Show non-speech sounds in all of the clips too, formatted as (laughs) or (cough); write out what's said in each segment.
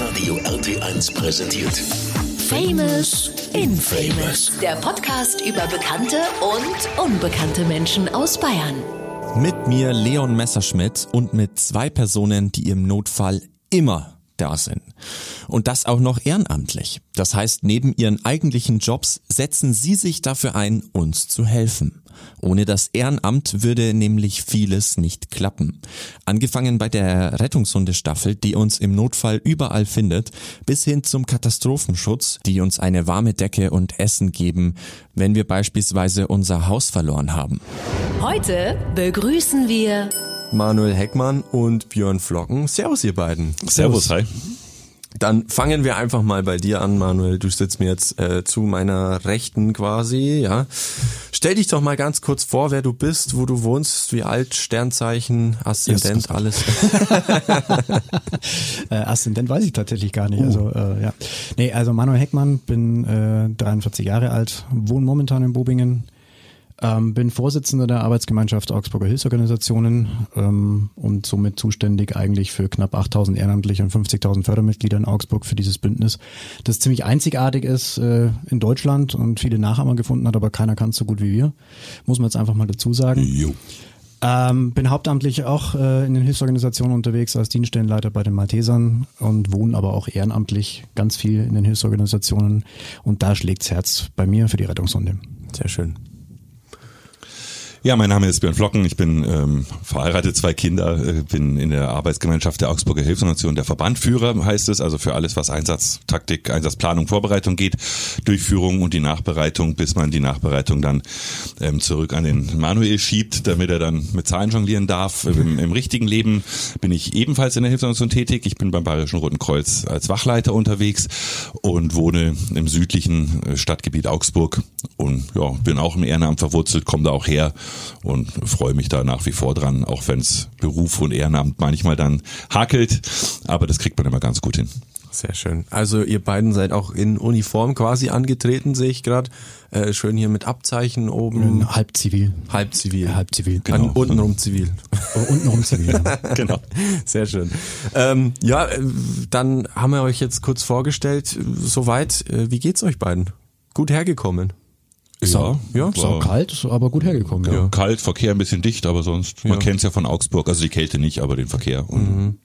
Hitradio RT1 präsentiert. Famous Infamous. Der Podcast über bekannte und unbekannte Menschen aus Bayern. Mit mir Leon Messerschmidt und mit zwei Personen, die im Notfall immer da sind. Und das auch noch ehrenamtlich. Das heißt, neben ihren eigentlichen Jobs setzen sie sich dafür ein, uns zu helfen. Ohne das Ehrenamt würde nämlich vieles nicht klappen. Angefangen bei der Rettungshundestaffel, die uns im Notfall überall findet, bis hin zum Katastrophenschutz, die uns eine warme Decke und Essen geben, wenn wir beispielsweise unser Haus verloren haben. Heute begrüßen wir Manuel Heckmann und Björn Flocken. Servus, ihr beiden. Servus, hi. Dann fangen wir einfach mal bei dir an, Manuel. Du sitzt mir jetzt äh, zu meiner Rechten quasi, ja. Stell dich doch mal ganz kurz vor, wer du bist, wo du wohnst, wie alt, Sternzeichen, Aszendent, Yes. alles. (laughs) Äh, Aszendent weiß ich tatsächlich gar nicht. Also äh, ja. Nee, also Manuel Heckmann, bin äh, 43 Jahre alt, wohne momentan in Bobingen, ähm, bin Vorsitzender der Arbeitsgemeinschaft Augsburger Hilfsorganisationen ähm, und somit zuständig eigentlich für knapp 8000 Ehrenamtliche und 50.000 Fördermitglieder in Augsburg für dieses Bündnis, das ziemlich einzigartig ist äh, in Deutschland und viele Nachahmer gefunden hat, aber keiner kann es so gut wie wir. Muss man jetzt einfach mal dazu sagen. Jo. Ähm, bin hauptamtlich auch äh, in den Hilfsorganisationen unterwegs als Dienststellenleiter bei den Maltesern und wohne aber auch ehrenamtlich ganz viel in den Hilfsorganisationen und da schlägt's Herz bei mir für die Rettungshunde. Sehr schön. Ja, mein Name ist Björn Flocken. Ich bin ähm, verheiratet, zwei Kinder, äh, bin in der Arbeitsgemeinschaft der Augsburger Hilfsorganisation der Verbandführer, heißt es, also für alles, was Einsatz, Taktik, Einsatzplanung, Vorbereitung geht, Durchführung und die Nachbereitung, bis man die Nachbereitung dann ähm, zurück an den Manuel schiebt, damit er dann mit Zahlen jonglieren darf. Im, Im (laughs) richtigen Leben bin ich ebenfalls in der Hilfsorganisation tätig. Ich bin beim Bayerischen Roten Kreuz als Wachleiter unterwegs und wohne im südlichen äh, Stadtgebiet Augsburg und ja, bin auch im Ehrenamt verwurzelt, komme da auch her und freue mich da nach wie vor dran, auch wenn es Beruf und Ehrenamt manchmal dann hakelt, aber das kriegt man immer ganz gut hin. Sehr schön. Also ihr beiden seid auch in Uniform quasi angetreten, sehe ich gerade. Äh, schön hier mit Abzeichen oben. Halb zivil. Halb zivil. Halb zivil. An, Genau. untenrum zivil. Oh, untenrum zivil. ja. (laughs) Genau. Sehr schön. Ähm, ja, äh, dann haben wir euch jetzt kurz vorgestellt. Soweit. Äh, wie geht's euch beiden? Gut hergekommen. Sau, ja, sau war- kalt, aber gut hergekommen. Ja. Kalt, Verkehr ein bisschen dicht, aber sonst, man kennt's ja von Augsburg, also die Kälte nicht, aber den Verkehr. Und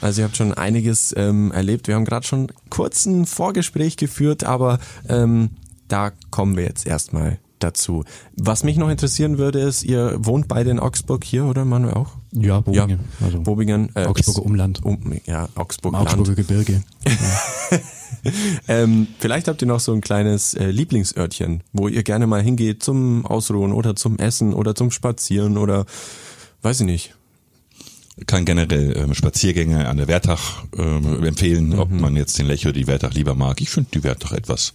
Also ihr habt schon einiges ähm, erlebt. Wir haben gerade schon kurz ein Vorgespräch geführt, aber ähm, da kommen wir jetzt erstmal dazu. Was mich noch interessieren würde, ist, ihr wohnt beide in Augsburg hier, oder Manuel auch? Ja, Bobingen. Also Bobingen. Äh, Augsburger Umland. Um, ja, Augsburg Augsburger Land. Gebirge. (laughs) Ähm, vielleicht habt ihr noch so ein kleines äh, Lieblingsörtchen, wo ihr gerne mal hingeht zum Ausruhen oder zum Essen oder zum Spazieren oder weiß ich nicht. Kann generell ähm, Spaziergänge an der Wertach ähm, empfehlen, ob man jetzt den Lech oder die Wertach lieber mag. Ich finde die Wertach etwas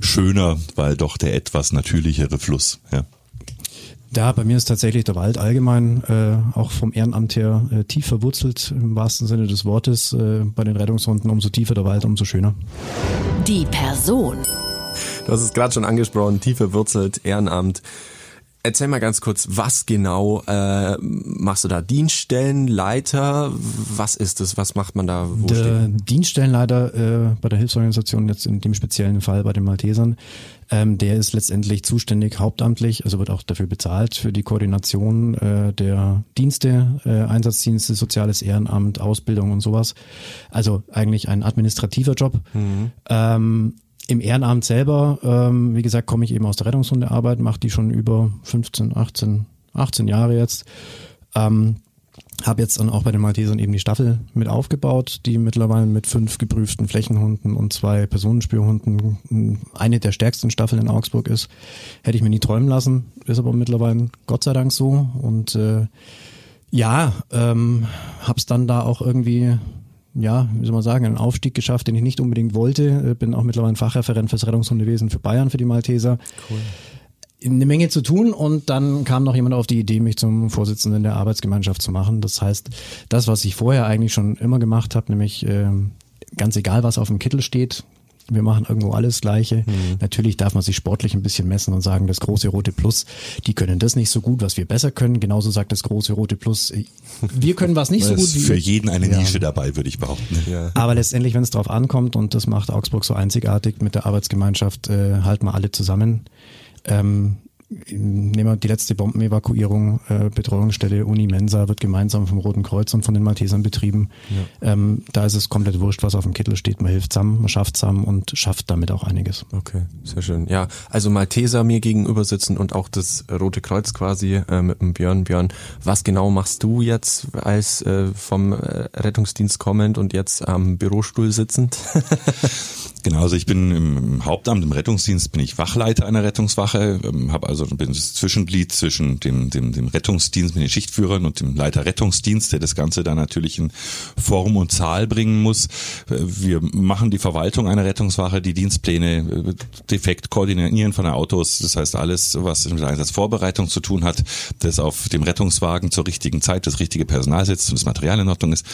schöner, weil doch der etwas natürlichere Fluss. Ja. Da, bei mir ist tatsächlich der Wald allgemein äh, auch vom Ehrenamt her äh, tief verwurzelt, im wahrsten Sinne des Wortes. Äh, bei den Rettungshunden, umso tiefer der Wald, umso schöner. die Person. Du hast es gerade schon angesprochen, tief verwurzelt, Ehrenamt. Erzähl mal ganz kurz, was genau äh, machst du da? Dienststellenleiter? Was ist es? Was macht man da? Wo Der? Dienststellenleiter äh, bei der Hilfsorganisation, jetzt in dem speziellen Fall bei den Maltesern, ähm, der ist letztendlich zuständig hauptamtlich, also wird auch dafür bezahlt für die Koordination äh, der Dienste, äh, Einsatzdienste, soziales Ehrenamt, Ausbildung und sowas. Also eigentlich ein administrativer Job. Ähm, Im Ehrenamt selber, ähm, wie gesagt, komme ich eben aus der Rettungshundearbeit, mache die schon über 15, 18, 18 Jahre jetzt. Ähm, habe jetzt dann auch bei den Maltesern eben die Staffel mit aufgebaut, die mittlerweile mit fünf geprüften Flächenhunden und zwei Personenspürhunden mh, eine der stärksten Staffeln in Augsburg ist. Hätte ich mir nie träumen lassen, ist aber mittlerweile Gott sei Dank so. Und äh, ja, ähm, hab's dann da auch irgendwie, ja, wie soll man sagen, einen Aufstieg geschafft, den ich nicht unbedingt wollte. Äh, Bin auch mittlerweile Fachreferent fürs Rettungshundewesen für Bayern, für die Malteser eine Menge zu tun und dann kam noch jemand auf die Idee, mich zum Vorsitzenden der Arbeitsgemeinschaft zu machen. Das heißt, das, was ich vorher eigentlich schon immer gemacht habe, nämlich ähm, ganz egal, was auf dem Kittel steht, wir machen irgendwo alles Gleiche. Mhm. Natürlich darf man sich sportlich ein bisschen messen und sagen, das große rote Plus, die können das nicht so gut, was wir besser können. Genauso sagt das große rote Plus, wir können was nicht (laughs) so gut. Ist für jeden eine Nische ja. dabei, würde ich behaupten. Ja. Aber letztendlich, wenn es drauf ankommt, und das macht Augsburg so einzigartig mit der Arbeitsgemeinschaft, äh, halten wir alle zusammen. Ähm, nehmen wir die letzte Bombenevakuierung, äh, Betreuungsstelle Uni Mensa wird gemeinsam vom Roten Kreuz und von den Maltesern betrieben. Ja. Ähm, da ist es komplett wurscht, was auf dem Kittel steht. Man hilft zusammen, man schafft zusammen und schafft damit auch einiges. Okay, sehr schön. Ja, also Malteser mir gegenüber sitzen und auch das Rote Kreuz quasi äh, mit dem Björn. Björn, was genau machst du jetzt als äh, vom äh, Rettungsdienst kommend und jetzt am Bürostuhl sitzend? (laughs) genau, also ich bin im Hauptamt, im Rettungsdienst bin ich Wachleiter einer Rettungswache, ähm, habe also bin das Zwischenglied zwischen dem, dem, dem Rettungsdienst mit den Schichtführern und dem Leiter Rettungsdienst, der das Ganze dann natürlich in Form und Zahl bringen muss. Wir machen die Verwaltung einer Rettungswache, die Dienstpläne äh, defekt koordinieren von den Autos. Das heißt, alles, was mit der Einsatzvorbereitung zu tun hat, das auf dem Rettungswagen zur richtigen Zeit das richtige Personal sitzt und das Material in Ordnung ist.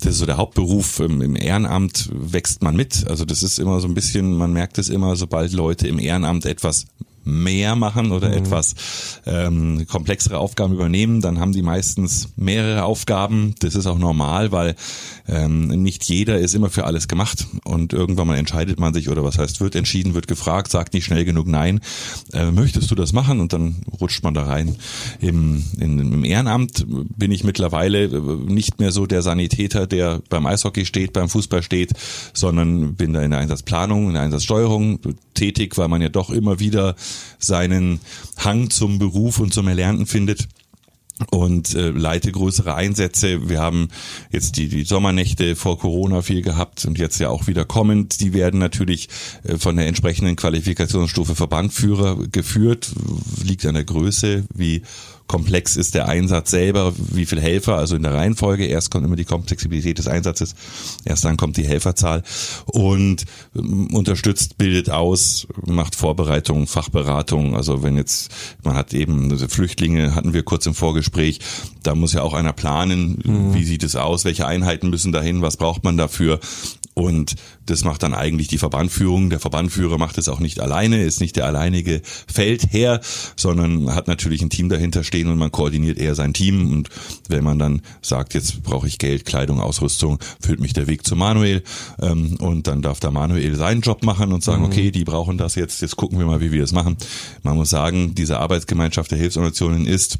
Das ist so der Hauptberuf. Im Ehrenamt wächst man mit. Also das ist immer so ein bisschen, man merkt es immer, sobald Leute im Ehrenamt etwas mehr machen oder mhm. etwas ähm, komplexere Aufgaben übernehmen, dann haben die meistens mehrere Aufgaben. Das ist auch normal, weil ähm, nicht jeder ist immer für alles gemacht und irgendwann mal entscheidet man sich oder was heißt wird entschieden, wird gefragt, sagt nicht schnell genug nein. Äh, möchtest du das machen? Und dann rutscht man da rein. Im, in, Im Ehrenamt bin ich mittlerweile nicht mehr so der Sanitäter, der beim Eishockey steht, beim Fußball steht, sondern bin da in der Einsatzplanung, in der Einsatzsteuerung tätig, weil man ja doch immer wieder seinen Hang zum Beruf und zum Erlernten findet und äh, leite größere Einsätze. Wir haben jetzt die, die Sommernächte vor Corona viel gehabt und jetzt ja auch wieder kommend. Die werden natürlich äh, von der entsprechenden Qualifikationsstufe Verbandführer geführt. Liegt an der Größe, wie komplex ist der Einsatz selber, wie viel Helfer, also in der Reihenfolge. Erst kommt immer die Komplexibilität des Einsatzes, erst dann kommt die Helferzahl und ähm, unterstützt, bildet aus, macht Vorbereitungen, Fachberatung. Also wenn jetzt, man hat eben also Flüchtlinge, hatten wir kurz im Vorgespräch, da muss ja auch einer planen, mhm. wie sieht es aus, welche Einheiten müssen dahin, was braucht man dafür. Und das macht dann eigentlich die Verbandführung. Der Verbandführer macht es auch nicht alleine, ist nicht der alleinige Feldherr, sondern hat natürlich ein Team dahinter stehen und man koordiniert eher sein Team. Und wenn man dann sagt, jetzt brauche ich Geld, Kleidung, Ausrüstung, führt mich der Weg zu Manuel. Ähm, und dann darf der Manuel seinen Job machen und sagen, mhm. okay, die brauchen das jetzt, jetzt gucken wir mal, wie wir es machen. Man muss sagen, diese Arbeitsgemeinschaft der Hilfsorganisationen ist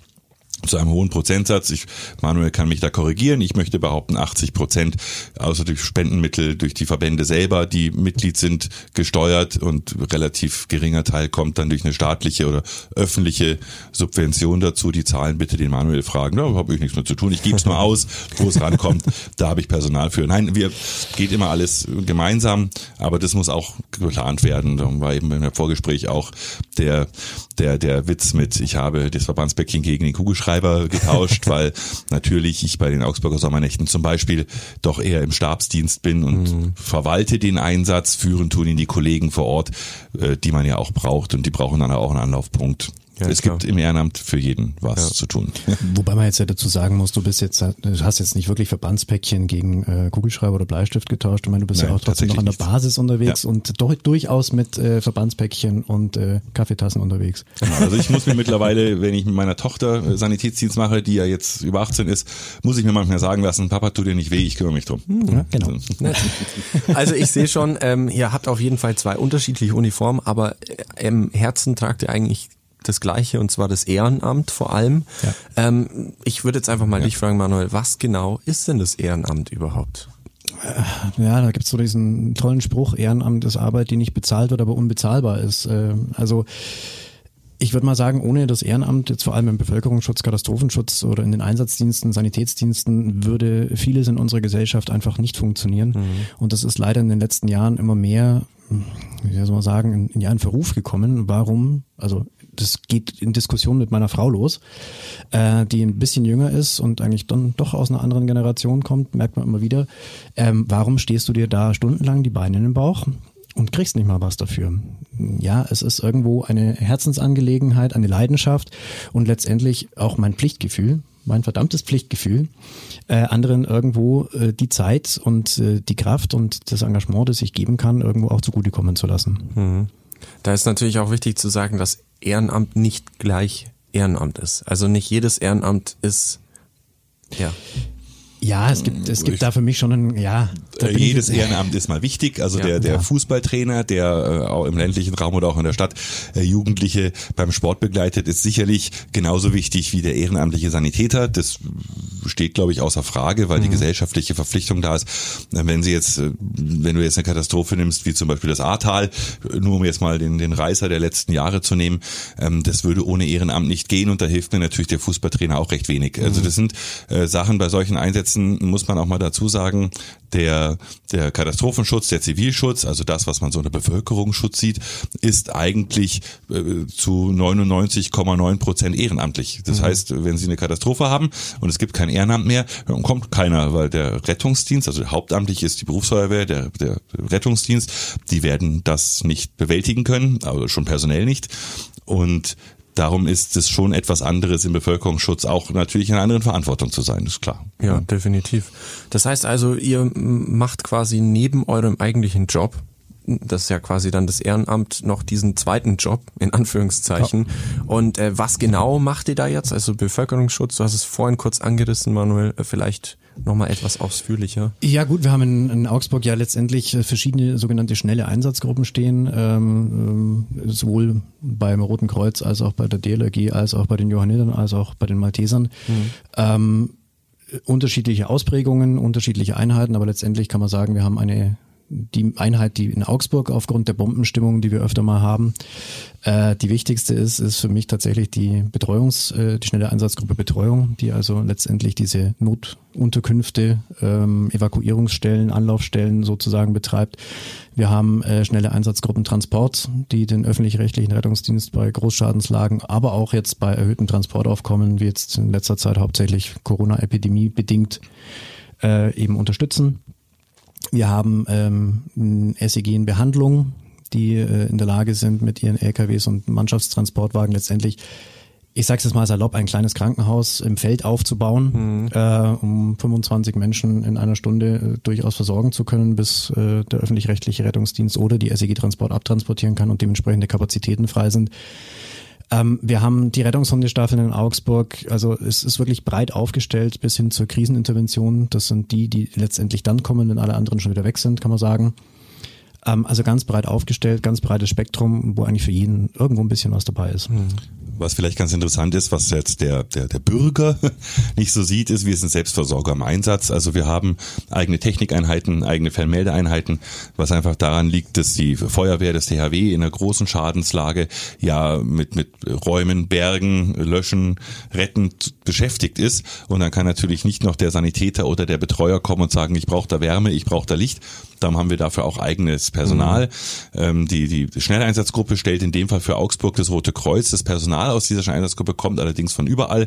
zu einem hohen Prozentsatz. Ich, Manuel kann mich da korrigieren. Ich möchte behaupten, 80 Prozent, außer durch Spendenmittel, durch die Verbände selber, die Mitglied sind, gesteuert und relativ geringer Teil kommt dann durch eine staatliche oder öffentliche Subvention dazu. Die Zahlen bitte den Manuel fragen. Da habe ich nichts mehr zu tun. Ich gebe es nur aus, wo es rankommt. Da habe ich Personal für. Nein, wir geht immer alles gemeinsam, aber das muss auch geplant werden. Da war eben im Vorgespräch auch der, der, der Witz mit, ich habe das Verbandsbäckchen gegen den Kugelschreiber Schreiber getauscht, (laughs) weil natürlich ich bei den Augsburger Sommernächten zum Beispiel doch eher im Stabsdienst bin und mhm. verwalte den Einsatz, führen tun ihn die Kollegen vor Ort, äh, die man ja auch braucht und die brauchen dann auch einen Anlaufpunkt. Ja, es klar. gibt im Ehrenamt für jeden was ja. zu tun. (laughs) Wobei man jetzt ja dazu sagen muss, du bist jetzt, du hast jetzt nicht wirklich Verbandspäckchen gegen äh, Kugelschreiber oder Bleistift getauscht. Ich meine, du bist Nein, ja auch trotzdem noch an der Basis unterwegs ja. und doch, durchaus mit äh, Verbandspäckchen und äh, Kaffeetassen unterwegs. Genau, also ich muss mir mittlerweile, wenn ich mit meiner Tochter äh, Sanitätsdienst mache, die ja jetzt über 18 ist, muss ich mir manchmal sagen lassen, Papa, tu dir nicht weh, ich kümmere mich drum. Ja, genau. (laughs) Also ich sehe schon, ähm, ihr habt auf jeden Fall zwei unterschiedliche Uniformen, aber äh, im Herzen tragt ihr eigentlich das Gleiche und zwar das Ehrenamt vor allem. Ja. Ähm, ich würde jetzt einfach mal ja. dich fragen, Manuel, was genau ist denn das Ehrenamt überhaupt? Äh, ja, da gibt's so diesen tollen Spruch, Ehrenamt ist Arbeit, die nicht bezahlt wird, aber unbezahlbar ist. Äh, also ich würde mal sagen, ohne das Ehrenamt, jetzt vor allem im Bevölkerungsschutz, Katastrophenschutz oder in den Einsatzdiensten, Sanitätsdiensten, würde vieles in unserer Gesellschaft einfach nicht funktionieren. Mhm. Und das ist leider in den letzten Jahren immer mehr, wie soll man sagen, in, in in Verruf gekommen. Warum? Also das geht in Diskussion mit meiner Frau los, äh, die ein bisschen jünger ist und eigentlich dann doch aus einer anderen Generation kommt, merkt man immer wieder. Ähm, warum stehst du dir da stundenlang die Beine in den Bauch? und kriegst nicht mal was dafür. Ja, es ist irgendwo eine Herzensangelegenheit, eine Leidenschaft und letztendlich auch mein Pflichtgefühl, mein verdammtes Pflichtgefühl, äh, anderen irgendwo äh, die Zeit und äh, die Kraft und das Engagement, das ich geben kann, irgendwo auch zugutekommen zu lassen. Mhm. Da ist natürlich auch wichtig zu sagen, dass Ehrenamt nicht gleich Ehrenamt ist. Also nicht jedes Ehrenamt ist ja. Ja, es gibt, es gibt da für mich schon ein, ja. Äh, jedes Ehrenamt ist mal wichtig. Also ja, der, der ja. Fußballtrainer, der äh, auch im ländlichen Raum oder auch in der Stadt äh, Jugendliche beim Sport begleitet, ist sicherlich genauso wichtig wie der ehrenamtliche Sanitäter. Das steht, glaube ich, außer Frage, weil mhm. die gesellschaftliche Verpflichtung da ist. Wenn sie jetzt, äh, wenn du jetzt eine Katastrophe nimmst, wie zum Beispiel das Ahrtal, nur um jetzt mal den, den Reißer der letzten Jahre zu nehmen, ähm, das würde ohne Ehrenamt nicht gehen und da hilft mir natürlich der Fußballtrainer auch recht wenig. Also mhm. das sind äh, Sachen bei solchen Einsätzen, Einsätzen muss man auch mal dazu sagen, der, der Katastrophenschutz, der Zivilschutz, also das, was man so unter Bevölkerungsschutz sieht, ist eigentlich äh, zu 99,9 Prozent ehrenamtlich. Das mhm. heißt, wenn Sie eine Katastrophe haben und es gibt kein Ehrenamt mehr, dann kommt keiner, weil der Rettungsdienst, also hauptamtlich ist die Berufsfeuerwehr, der, der Rettungsdienst, die werden das nicht bewältigen können, also schon personell nicht. Und Darum ist es schon etwas anderes im Bevölkerungsschutz, auch natürlich in einer anderen Verantwortung zu sein, ist klar. Ja, definitiv. Das heißt also, ihr macht quasi neben eurem eigentlichen Job, das ist ja quasi dann das Ehrenamt, noch diesen zweiten Job, in Anführungszeichen. Ja. Und äh, was genau macht ihr da jetzt? Also Bevölkerungsschutz, du hast es vorhin kurz angerissen, Manuel, äh, vielleicht nochmal etwas ausführlicher. Ja gut, wir haben in, in, Augsburg ja letztendlich äh, verschiedene sogenannte schnelle Einsatzgruppen stehen, ähm, ähm, sowohl beim Roten Kreuz als auch bei der DLRG, als auch bei den Johannitern, als auch bei den Maltesern. Mhm. Ähm, unterschiedliche Ausprägungen, unterschiedliche Einheiten, aber letztendlich kann man sagen, wir haben eine die Einheit, die in Augsburg aufgrund der Bombenstimmung, die wir öfter mal haben, äh, die wichtigste ist, ist für mich tatsächlich die Betreuungs, äh, die schnelle Einsatzgruppe Betreuung, die also letztendlich diese Notunterkünfte, ähm, Evakuierungsstellen, Anlaufstellen sozusagen betreibt. Wir haben äh, schnelle Einsatzgruppen Transport, die den öffentlich-rechtlichen Rettungsdienst bei Großschadenslagen, aber auch jetzt bei erhöhten Transportaufkommen, wie jetzt in letzter Zeit hauptsächlich Corona-Epidemie bedingt, äh, eben unterstützen. Wir haben ähm, SEG in Behandlung, die äh, in der Lage sind, mit ihren LKWs und Mannschaftstransportwagen letztendlich ich sage es mal salopp, ein kleines Krankenhaus im Feld aufzubauen, mhm. äh, um 25 Menschen in einer Stunde äh, durchaus versorgen zu können, bis äh, der öffentlich-rechtliche Rettungsdienst oder die SEG-Transport abtransportieren kann und dementsprechende Kapazitäten frei sind. Ähm, wir haben die Rettungshundestaffeln in Augsburg, also es ist wirklich breit aufgestellt bis hin zur Krisenintervention. Das sind die, die letztendlich dann kommen, wenn alle anderen schon wieder weg sind, kann man sagen. Ähm, also ganz breit aufgestellt, ganz breites Spektrum, wo eigentlich für jeden irgendwo ein bisschen was dabei ist. Mhm. Was vielleicht ganz interessant ist, was jetzt der, der, der Bürger (laughs) nicht so sieht, ist, wir sind Selbstversorger im Einsatz. Also wir haben eigene Technikeinheiten, eigene Fernmeldeeinheiten, was einfach daran liegt, dass die Feuerwehr des THW in einer großen Schadenslage ja mit, mit Räumen, Bergen, Löschen, Retten beschäftigt ist. Und dann kann natürlich nicht noch der Sanitäter oder der Betreuer kommen und sagen, ich brauche da Wärme, ich brauche da Licht. Darum haben wir dafür auch eigenes Personal. Mhm. Ähm, die, die Schnelleinsatzgruppe stellt in dem Fall für Augsburg das Rote Kreuz. Das Personal aus dieser Schnelleinsatzgruppe kommt allerdings von überall.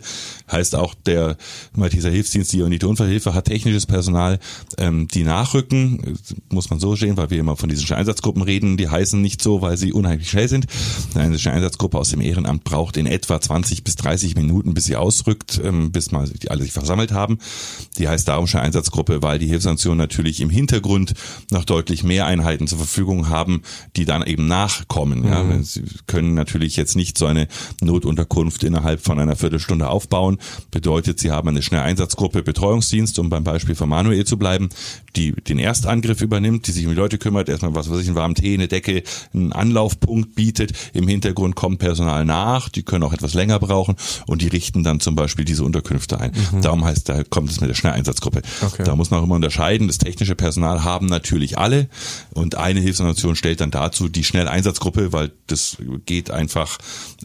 Heißt auch der Malteser Hilfsdienst, die Unite Unfallhilfe hat technisches Personal. Ähm, die nachrücken, muss man so sehen, weil wir immer von diesen Schnelleinsatzgruppen reden. Die heißen nicht so, weil sie unheimlich schnell sind. Eine Schnelleinsatzgruppe aus dem Ehrenamt braucht in etwa 20 bis 30 Minuten, bis sie ausrückt, ähm, bis mal die alle sich versammelt haben. Die heißt darum Schnelleinsatzgruppe, weil die Hilfsaktion natürlich im Hintergrund noch deutlich mehr Einheiten zur Verfügung haben, die dann eben nachkommen. Mhm. Ja. Sie können natürlich jetzt nicht so eine Notunterkunft innerhalb von einer Viertelstunde aufbauen. Bedeutet, sie haben eine Schnelleinsatzgruppe Betreuungsdienst, um beim Beispiel von Manuel zu bleiben, die den Erstangriff übernimmt, die sich um die Leute kümmert, erstmal was weiß ich, einen warmen Tee, eine Decke, einen Anlaufpunkt bietet. Im Hintergrund kommt Personal nach, die können auch etwas länger brauchen und die richten dann zum Beispiel diese Unterkünfte ein. Mhm. Darum heißt, da kommt es mit der Schnelleinsatzgruppe. Okay. Da muss man auch immer unterscheiden. Das technische Personal haben natürlich alle und eine Hilfsorganisation stellt dann dazu die Schnelleinsatzgruppe, weil das geht einfach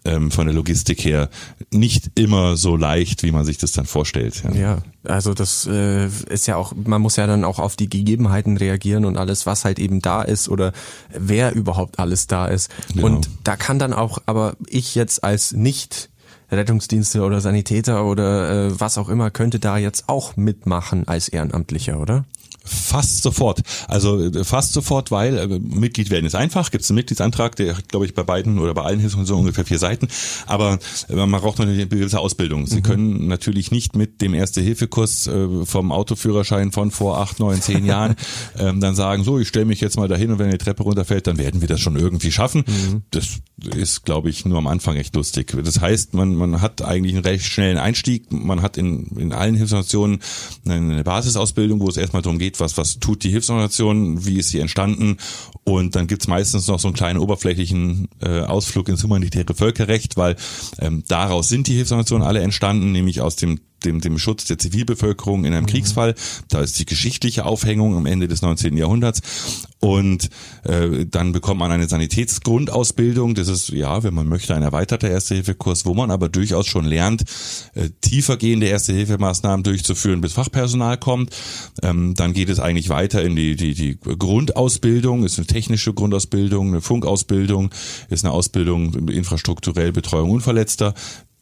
ähm, von der Logistik her nicht immer so leicht, wie man sich das dann vorstellt. Ja, ja also das äh, ist ja auch, man muss ja dann auch auf die Gegebenheiten reagieren und alles, was halt eben da ist oder wer überhaupt alles da ist. Genau. Und da kann dann auch, aber ich jetzt als nicht Rettungsdienste oder Sanitäter oder äh, was auch immer könnte da jetzt auch mitmachen als Ehrenamtlicher, oder? Fast sofort. Also äh, fast sofort, weil äh, Mitglied werden ist einfach. Gibt es einen Mitgliedsantrag, der hat, glaube ich, bei beiden oder bei allen Hilfen so ungefähr vier Seiten. Aber äh, man braucht natürlich eine gewisse Ausbildung. Sie mhm. können natürlich nicht mit dem Erste-Hilfe-Kurs äh, vom Autoführerschein von vor acht, neun, zehn Jahren (laughs) ähm, dann sagen, so, ich stelle mich jetzt mal dahin und wenn die Treppe runterfällt, dann werden wir das schon irgendwie schaffen. Mhm. Das ist, glaube ich, nur am Anfang echt lustig. Das heißt, man, man hat eigentlich einen recht schnellen Einstieg. Man hat in, in allen Hilfsorganisationen eine Basisausbildung, wo es erstmal darum geht, geht, was, was tut die Hilfsorganisation, wie ist sie entstanden? Und dann gibt's meistens noch so einen kleinen oberflächlichen äh, Ausflug ins humanitäre Völkerrecht, weil ähm, daraus sind die Hilfsorganisationen alle entstanden, nämlich aus dem dem, dem Schutz der Zivilbevölkerung in einem mhm. Kriegsfall. Da ist die geschichtliche Aufhängung am Ende des 19. Jahrhunderts. Und äh, dann bekommt man eine Sanitätsgrundausbildung. Das ist, ja, wenn man möchte, ein erweiterter Erste-Hilfe-Kurs, wo man aber durchaus schon lernt, äh, tiefergehende Erste-Hilfe-Maßnahmen durchzuführen, bis Fachpersonal kommt. Ähm, dann geht es eigentlich weiter in die, die, die Grundausbildung, ist eine technische Grundausbildung, eine Funkausbildung, ist eine Ausbildung infrastrukturell Betreuung Unverletzter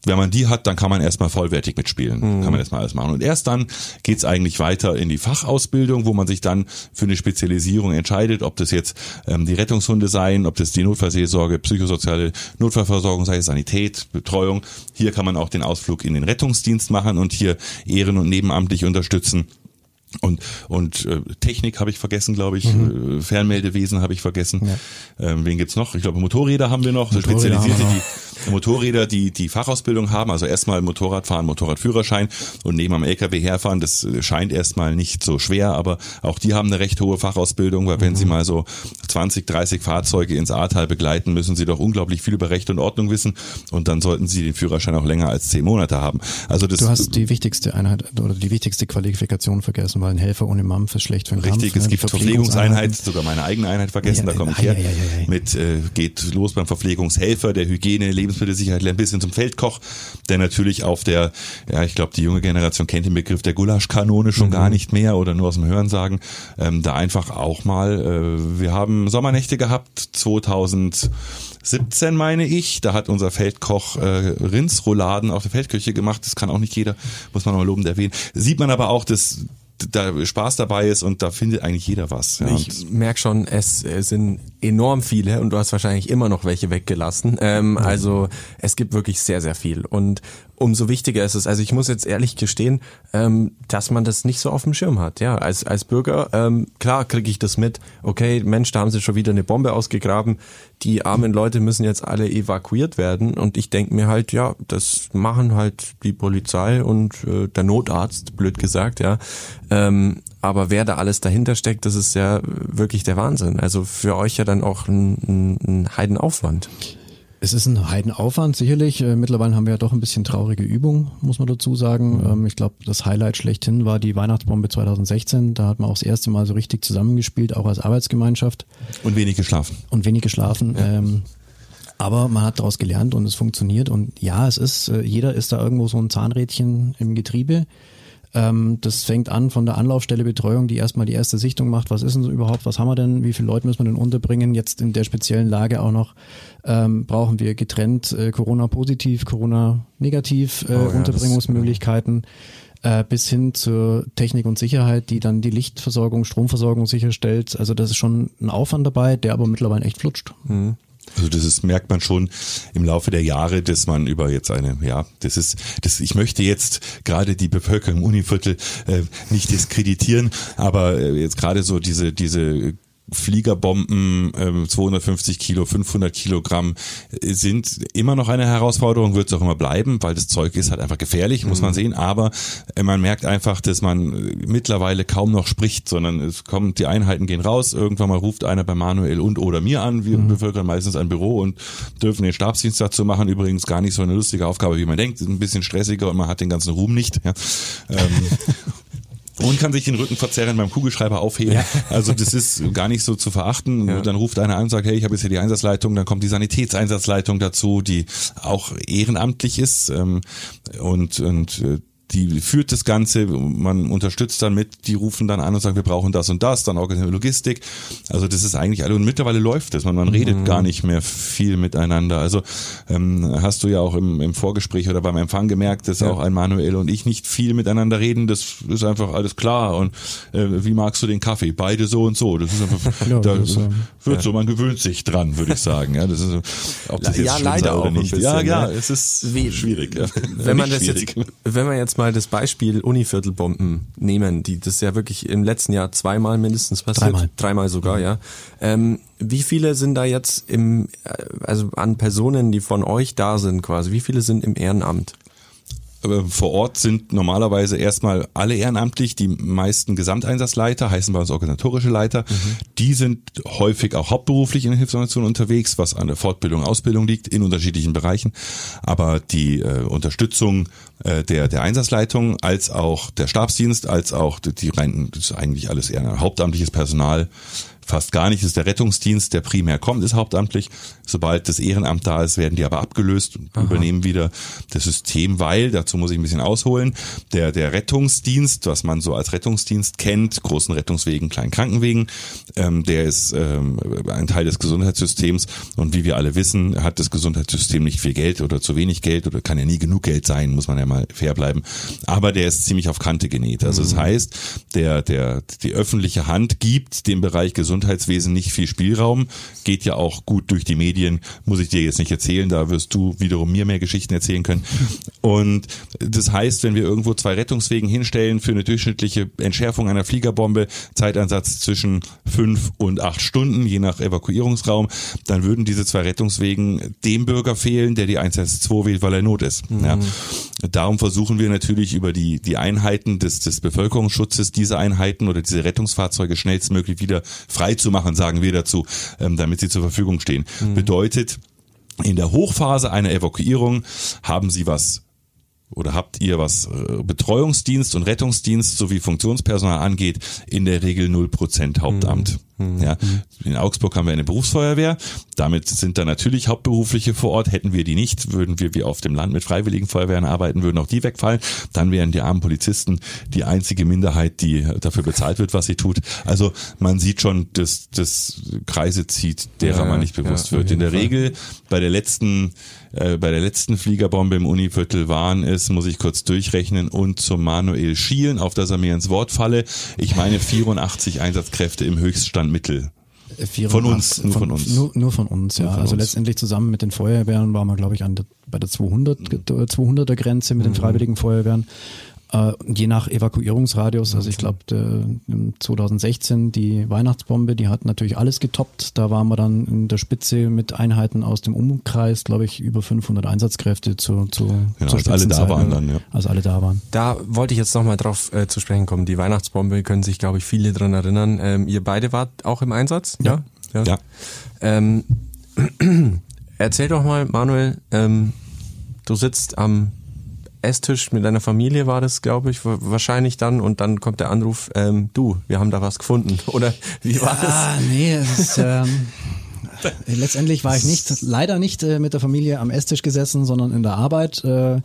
wenn man die hat, dann kann man erstmal vollwertig mitspielen. Mhm. Kann man erstmal alles machen. Und erst dann geht's eigentlich weiter in die Fachausbildung, wo man sich dann für eine Spezialisierung entscheidet, ob das jetzt ähm, die Rettungshunde seien, ob das die Notfallseelsorge, psychosoziale Notfallversorgung sei, Sanität, Betreuung. Hier kann man auch den Ausflug in den Rettungsdienst machen und hier ehren- und nebenamtlich unterstützen. Und, und äh, Technik habe ich vergessen, glaube ich. Mhm. Äh, Fernmeldewesen habe ich vergessen. Ja. Ähm, wen gibt's noch? Ich glaube, Motorräder haben wir noch. Motorräder spezialisierte, die Motorräder, die die Fachausbildung haben. Also erstmal Motorradfahren, Motorradführerschein und neben am LKW herfahren. Das äh, scheint erstmal nicht so schwer, aber auch die haben eine recht hohe Fachausbildung, weil wenn mhm. sie mal so 20, 30 Fahrzeuge ins Ahrtal begleiten, müssen sie doch unglaublich viel über Recht und Ordnung wissen. Und dann sollten sie den Führerschein auch länger als zehn Monate haben. Also das, du hast die wichtigste Einheit oder die wichtigste Qualifikation vergessen weil ein Helfer ohne Mampf ist schlecht für den Richtig, Kampf, es ne? gibt Verpflegungseinheit, sogar meine eigene Einheit vergessen, ja, da komme ich her. Ja, ja, mit äh, geht los beim Verpflegungshelfer, der Hygiene, Lebensmittelsicherheit, ein bisschen zum Feldkoch, der natürlich auf der, ja, ich glaube, die junge Generation kennt den Begriff der Gulaschkanone schon mhm. gar nicht mehr oder nur aus dem Hören sagen, ähm, da einfach auch mal, äh, wir haben Sommernächte gehabt, 2017 meine ich, da hat unser Feldkoch äh, Rindsrouladen auf der Feldküche gemacht, das kann auch nicht jeder, muss man nochmal lobend erwähnen. Sieht man aber auch, dass da Spaß dabei ist und da findet eigentlich jeder was. Ja. Ich merke schon, es sind enorm viele und du hast wahrscheinlich immer noch welche weggelassen. Ähm, also es gibt wirklich sehr, sehr viel. Und umso wichtiger ist es, also ich muss jetzt ehrlich gestehen, ähm, dass man das nicht so auf dem Schirm hat. Ja, als, als Bürger, ähm, klar kriege ich das mit, okay, Mensch, da haben sie schon wieder eine Bombe ausgegraben, die armen Leute müssen jetzt alle evakuiert werden und ich denke mir halt, ja, das machen halt die Polizei und äh, der Notarzt, blöd gesagt, ja. Ähm, aber wer da alles dahinter steckt, das ist ja wirklich der Wahnsinn. Also für euch ja dann auch ein, ein, ein Heidenaufwand. Es ist ein Heidenaufwand, sicherlich. Äh, mittlerweile haben wir ja doch ein bisschen traurige Übung, muss man dazu sagen. Mhm. Ähm, ich glaube, das Highlight schlechthin war die Weihnachtsbombe 2016. Da hat man auch das erste Mal so richtig zusammengespielt, auch als Arbeitsgemeinschaft. Und wenig geschlafen. Und wenig geschlafen. Ja. Ähm, aber man hat daraus gelernt und es funktioniert. Und ja, es ist, äh, jeder ist da irgendwo so ein Zahnrädchen im Getriebe. Ähm, das fängt an von der Anlaufstelle Betreuung, die erstmal die erste Sichtung macht. Was ist denn so überhaupt? Was haben wir denn? Wie viele Leute müssen wir denn unterbringen? Jetzt in der speziellen Lage auch noch ähm, brauchen wir getrennt äh, Corona-positiv, Corona-negativ äh, oh ja, Unterbringungsmöglichkeiten. Äh, bis hin zur Technik und Sicherheit, die dann die Lichtversorgung, Stromversorgung sicherstellt. Also das ist schon ein Aufwand dabei, der aber mittlerweile echt flutscht. Mhm. Also das ist, merkt man schon im Laufe der Jahre, dass man über jetzt eine, ja, das ist, das, ich möchte jetzt gerade die Bevölkerung im Univiertel äh, nicht diskreditieren, aber äh, jetzt gerade so diese, diese Fliegerbomben, ähm, 250 Kilo, 500 Kilogramm äh, sind immer noch eine Herausforderung, wird es auch immer bleiben, weil das Zeug ist halt einfach gefährlich, muss man mhm. sehen. Aber äh, man merkt einfach, dass man äh, mittlerweile kaum noch spricht, sondern es kommt, die Einheiten gehen raus. Irgendwann mal ruft einer bei Manuel und oder mir an. Wir mhm. bevölkern meistens ein Büro und dürfen den Stabsdienst dazu machen. Übrigens gar nicht so eine lustige Aufgabe, wie man denkt. Ist ein bisschen stressiger und man hat den ganzen Ruhm nicht. Ja. Ähm, (laughs) und kann sich den Rücken verzerren beim Kugelschreiber aufheben. Ja. Also das ist gar nicht so zu verachten. Ja. Dann ruft einer an und sagt, hey, ich habe jetzt hier die Einsatzleitung, dann kommt die Sanitätseinsatzleitung dazu, die auch ehrenamtlich ist. Ähm, und, und äh, die führt das Ganze, man unterstützt dann mit, die rufen dann an und sagen, wir brauchen das und das, dann organisieren wir Logistik. Also das ist eigentlich alle und mittlerweile läuft es, man, man redet mhm. gar nicht mehr viel miteinander. Also ähm, hast du ja auch im, im Vorgespräch oder beim Empfang gemerkt, dass ja. auch ein Manuel und ich nicht viel miteinander reden, das ist einfach alles klar. Und äh, wie magst du den Kaffee? Beide so und so. Das ist einfach, (laughs) ja, da das, wird ja. so, man gewöhnt sich dran, würde ich sagen. Ja, das ist, ob das jetzt ja, leider auch nicht. Bisschen, ja, ja, es ist wie, schwierig. Wenn man das jetzt, wenn man jetzt mal das Beispiel Univiertelbomben nehmen, die das ja wirklich im letzten Jahr zweimal mindestens passiert, dreimal, dreimal sogar, ja. Ähm, wie viele sind da jetzt im, äh, also an Personen, die von euch da sind quasi, wie viele sind im Ehrenamt? Vor Ort sind normalerweise erstmal alle ehrenamtlich, die meisten Gesamteinsatzleiter, heißen bei uns organisatorische Leiter. Mhm. Die sind häufig auch hauptberuflich in den Hilfsorganisationen unterwegs, was an der Fortbildung, Ausbildung liegt, in unterschiedlichen Bereichen. Aber die äh, Unterstützung äh, der, der Einsatzleitung als auch der Stabsdienst, als auch die rein, das ist eigentlich alles eher hauptamtliches Personal, fast gar nicht. Das ist der Rettungsdienst, der primär kommt, ist hauptamtlich. Sobald das Ehrenamt da ist, werden die aber abgelöst und Aha. übernehmen wieder das System, weil, dazu muss ich ein bisschen ausholen, der, der Rettungsdienst, was man so als Rettungsdienst kennt, großen Rettungswegen, kleinen Krankenwegen, ähm, der ist ähm, ein Teil des Gesundheitssystems und wie wir alle wissen, hat das Gesundheitssystem nicht viel Geld oder zu wenig Geld oder kann ja nie genug Geld sein, muss man ja mal fair bleiben. Aber der ist ziemlich auf Kante genäht. Also mhm. das heißt, der, der, die öffentliche Hand gibt dem Bereich Gesundheitswesen nicht viel Spielraum, geht ja auch gut durch die Medien muss ich dir jetzt nicht erzählen, da wirst du wiederum mir mehr Geschichten erzählen können. Und das heißt, wenn wir irgendwo zwei Rettungswegen hinstellen für eine durchschnittliche Entschärfung einer Fliegerbombe, Zeitansatz zwischen fünf und acht Stunden, je nach Evakuierungsraum, dann würden diese zwei Rettungswegen dem Bürger fehlen, der die 112 wählt, weil er Not ist. Mhm. Ja. Darum versuchen wir natürlich über die, die Einheiten des, des Bevölkerungsschutzes, diese Einheiten oder diese Rettungsfahrzeuge schnellstmöglich wieder frei zu machen, sagen wir dazu, ähm, damit sie zur Verfügung stehen. Mhm bedeutet, in der Hochphase einer Evakuierung haben Sie was oder habt ihr, was äh, Betreuungsdienst und Rettungsdienst sowie Funktionspersonal angeht, in der Regel 0% Hauptamt. Mhm. Ja. In Augsburg haben wir eine Berufsfeuerwehr. Damit sind da natürlich Hauptberufliche vor Ort. Hätten wir die nicht, würden wir wie auf dem Land mit freiwilligen Feuerwehren arbeiten, würden auch die wegfallen. Dann wären die armen Polizisten die einzige Minderheit, die dafür bezahlt wird, was sie tut. Also man sieht schon, dass das Kreise zieht, derer ja, man nicht bewusst ja, wird. In der Fall. Regel bei der letzten äh, bei der letzten Fliegerbombe im Univiertel waren es, muss ich kurz durchrechnen, und zum Manuel schielen, auf das er mir ins Wort falle. Ich meine 84 Einsatzkräfte im Höchststand Mittel. Von uns, nur von, von uns. Nur, nur, von uns, ja. Von also uns. letztendlich zusammen mit den Feuerwehren waren wir, glaube ich, an der, bei der 200, 200er Grenze mit den mhm. Freiwilligen Feuerwehren. Äh, je nach Evakuierungsradius, also ich glaube 2016 die Weihnachtsbombe, die hat natürlich alles getoppt. Da waren wir dann in der Spitze mit Einheiten aus dem Umkreis, glaube ich, über 500 Einsatzkräfte zu, zu, ja, zur als alle da waren dann, ja. Als alle da waren. Da wollte ich jetzt nochmal drauf äh, zu sprechen kommen. Die Weihnachtsbombe können sich, glaube ich, viele dran erinnern. Ähm, ihr beide wart auch im Einsatz? Ja. Ja. ja. Ähm, (clears throat) erzähl doch mal, Manuel, ähm, du sitzt am Esstisch mit deiner Familie war das, glaube ich, wahrscheinlich dann und dann kommt der Anruf, ähm, du, wir haben da was gefunden. (laughs) Oder wie war ja, das? Ah, nee, es ist, ähm, (laughs) letztendlich war ich nicht, leider nicht äh, mit der Familie am Esstisch gesessen, sondern in der Arbeit. Äh,